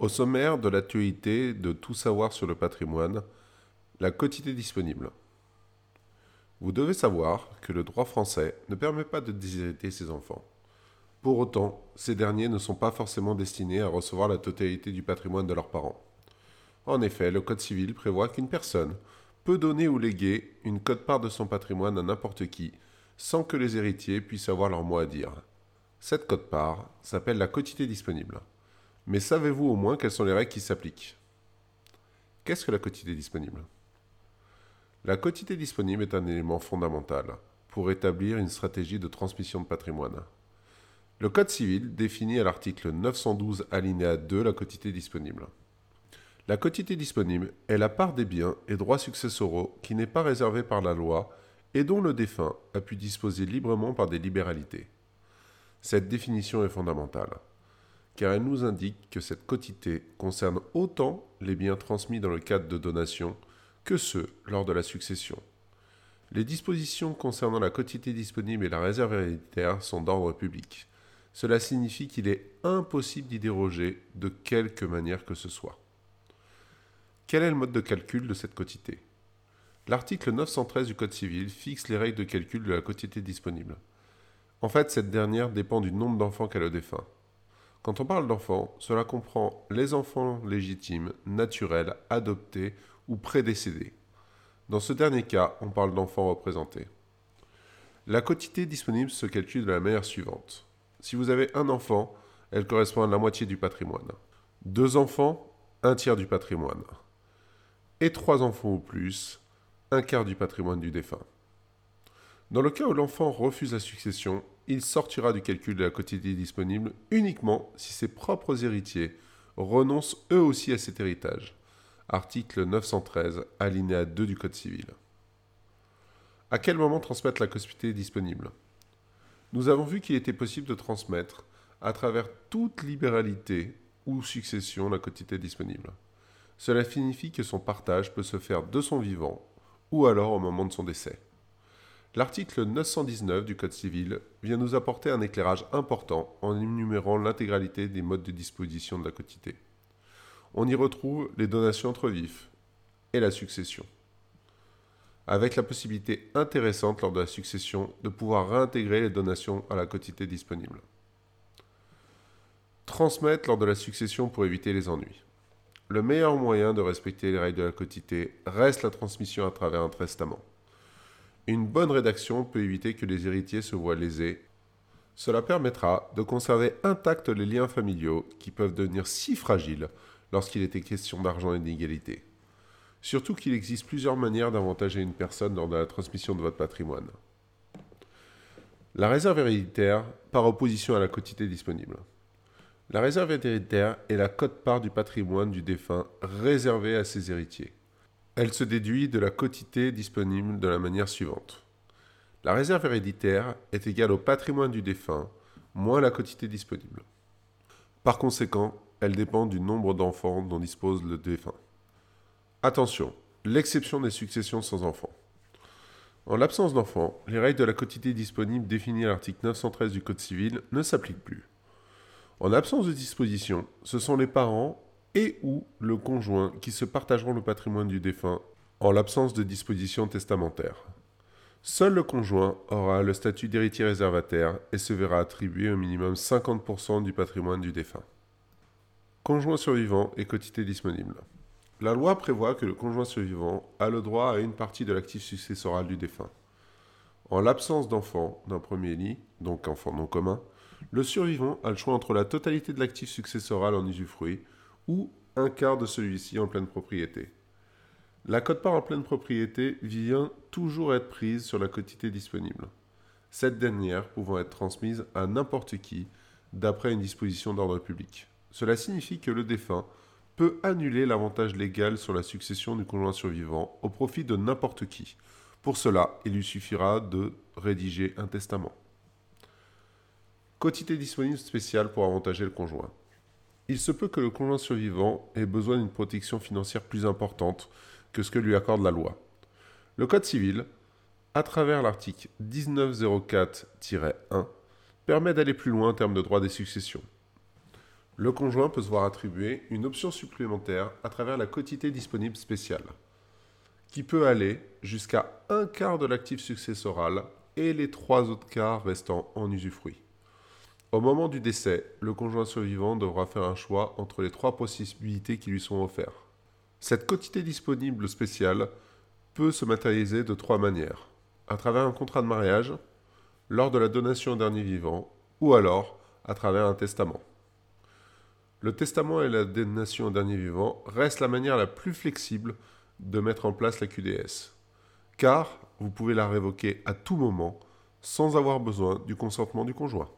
Au sommaire de l'actualité de tout savoir sur le patrimoine, la quotité disponible. Vous devez savoir que le droit français ne permet pas de déshériter ses enfants. Pour autant, ces derniers ne sont pas forcément destinés à recevoir la totalité du patrimoine de leurs parents. En effet, le Code civil prévoit qu'une personne peut donner ou léguer une cote-part de son patrimoine à n'importe qui, sans que les héritiers puissent avoir leur mot à dire. Cette cote-part s'appelle la quotité disponible. Mais savez-vous au moins quelles sont les règles qui s'appliquent? Qu'est-ce que la quotité disponible? La quotité disponible est un élément fondamental pour établir une stratégie de transmission de patrimoine. Le Code civil définit à l'article 912 alinéa 2 la quotité disponible. La quotité disponible est la part des biens et droits successoraux qui n'est pas réservée par la loi et dont le défunt a pu disposer librement par des libéralités. Cette définition est fondamentale, car elle nous indique que cette quotité concerne autant les biens transmis dans le cadre de donation que ceux lors de la succession. Les dispositions concernant la quotité disponible et la réserve héréditaire sont d'ordre public. Cela signifie qu'il est impossible d'y déroger de quelque manière que ce soit. Quel est le mode de calcul de cette quotité? L'article 913 du Code civil fixe les règles de calcul de la quotité disponible. En fait, cette dernière dépend du nombre d'enfants qu'a le défunt. Quand on parle d'enfants, cela comprend les enfants légitimes, naturels, adoptés ou prédécédés. Dans ce dernier cas, on parle d'enfants représentés. La quotité disponible se calcule de la manière suivante. Si vous avez un enfant, elle correspond à la moitié du patrimoine. Deux enfants, un tiers du patrimoine. Et trois enfants ou plus, un quart du patrimoine du défunt. Dans le cas où l'enfant refuse la succession, il sortira du calcul de la quotité disponible uniquement si ses propres héritiers renoncent eux aussi à cet héritage. Article 913, alinéa 2 du Code civil. À quel moment transmettre la quotité disponible? Nous avons vu qu'il était possible de transmettre, à travers toute libéralité ou succession, la quotité disponible. Cela signifie que son partage peut se faire de son vivant ou alors au moment de son décès. L'article 919 du Code civil vient nous apporter un éclairage important en énumérant l'intégralité des modes de disposition de la quotité. On y retrouve les donations entre vifs et la succession, avec la possibilité intéressante lors de la succession de pouvoir réintégrer les donations à la quotité disponible. Transmettre lors de la succession pour éviter les ennuis. Le meilleur moyen de respecter les règles de la quotité reste la transmission à travers un testament. Une bonne rédaction peut éviter que les héritiers se voient lésés. Cela permettra de conserver intacts les liens familiaux qui peuvent devenir si fragiles lorsqu'il était question d'argent et d'inégalité. Surtout qu'il existe plusieurs manières d'avantager une personne lors de la transmission de votre patrimoine. La réserve héréditaire par opposition à la quotité disponible. La réserve héréditaire est la cote-part du patrimoine du défunt réservée à ses héritiers. Elle se déduit de la quotité disponible de la manière suivante. La réserve héréditaire est égale au patrimoine du défunt moins la quotité disponible. Par conséquent, elle dépend du nombre d'enfants dont dispose le défunt. Attention, l'exception des successions sans enfants. En l'absence d'enfants, les règles de la quotité disponible définies à l'article 913 du Code civil ne s'appliquent plus. En absence de disposition, ce sont les parents et ou le conjoint qui se partageront le patrimoine du défunt en l'absence de disposition testamentaire. Seul le conjoint aura le statut d'héritier réservataire et se verra attribuer au minimum 50% du patrimoine du défunt. Conjoint survivant et quotité disponible. La loi prévoit que le conjoint survivant a le droit à une partie de l'actif successoral du défunt. En l'absence d'enfant d'un premier lit, donc enfant non commun, le survivant a le choix entre la totalité de l'actif successoral en usufruit ou un quart de celui-ci en pleine propriété. La cote-part en pleine propriété vient toujours être prise sur la quotité disponible, cette dernière pouvant être transmise à n'importe qui d'après une disposition d'ordre public. Cela signifie que le défunt peut annuler l'avantage légal sur la succession du conjoint survivant au profit de n'importe qui. Pour cela, il lui suffira de rédiger un testament. Quotité disponible spéciale pour avantager le conjoint il se peut que le conjoint survivant ait besoin d'une protection financière plus importante que ce que lui accorde la loi. Le Code civil, à travers l'article 1904-1, permet d'aller plus loin en termes de droit des successions. le conjoint peut se voir attribuer une option supplémentaire à travers la quotité disponible spéciale, qui peut aller jusqu'à un quart de l'actif successoral et les trois autres quarts restant en usufruit. Au moment du décès, le conjoint survivant devra faire un choix entre les trois possibilités qui lui sont offertes. Cette quotité disponible spéciale peut se matérialiser de trois manières. À travers un contrat de mariage, lors de la donation au dernier vivant, ou alors à travers un testament. Le testament et la donation au dernier vivant restent la manière la plus flexible de mettre en place la QDS, car vous pouvez la révoquer à tout moment sans avoir besoin du consentement du conjoint.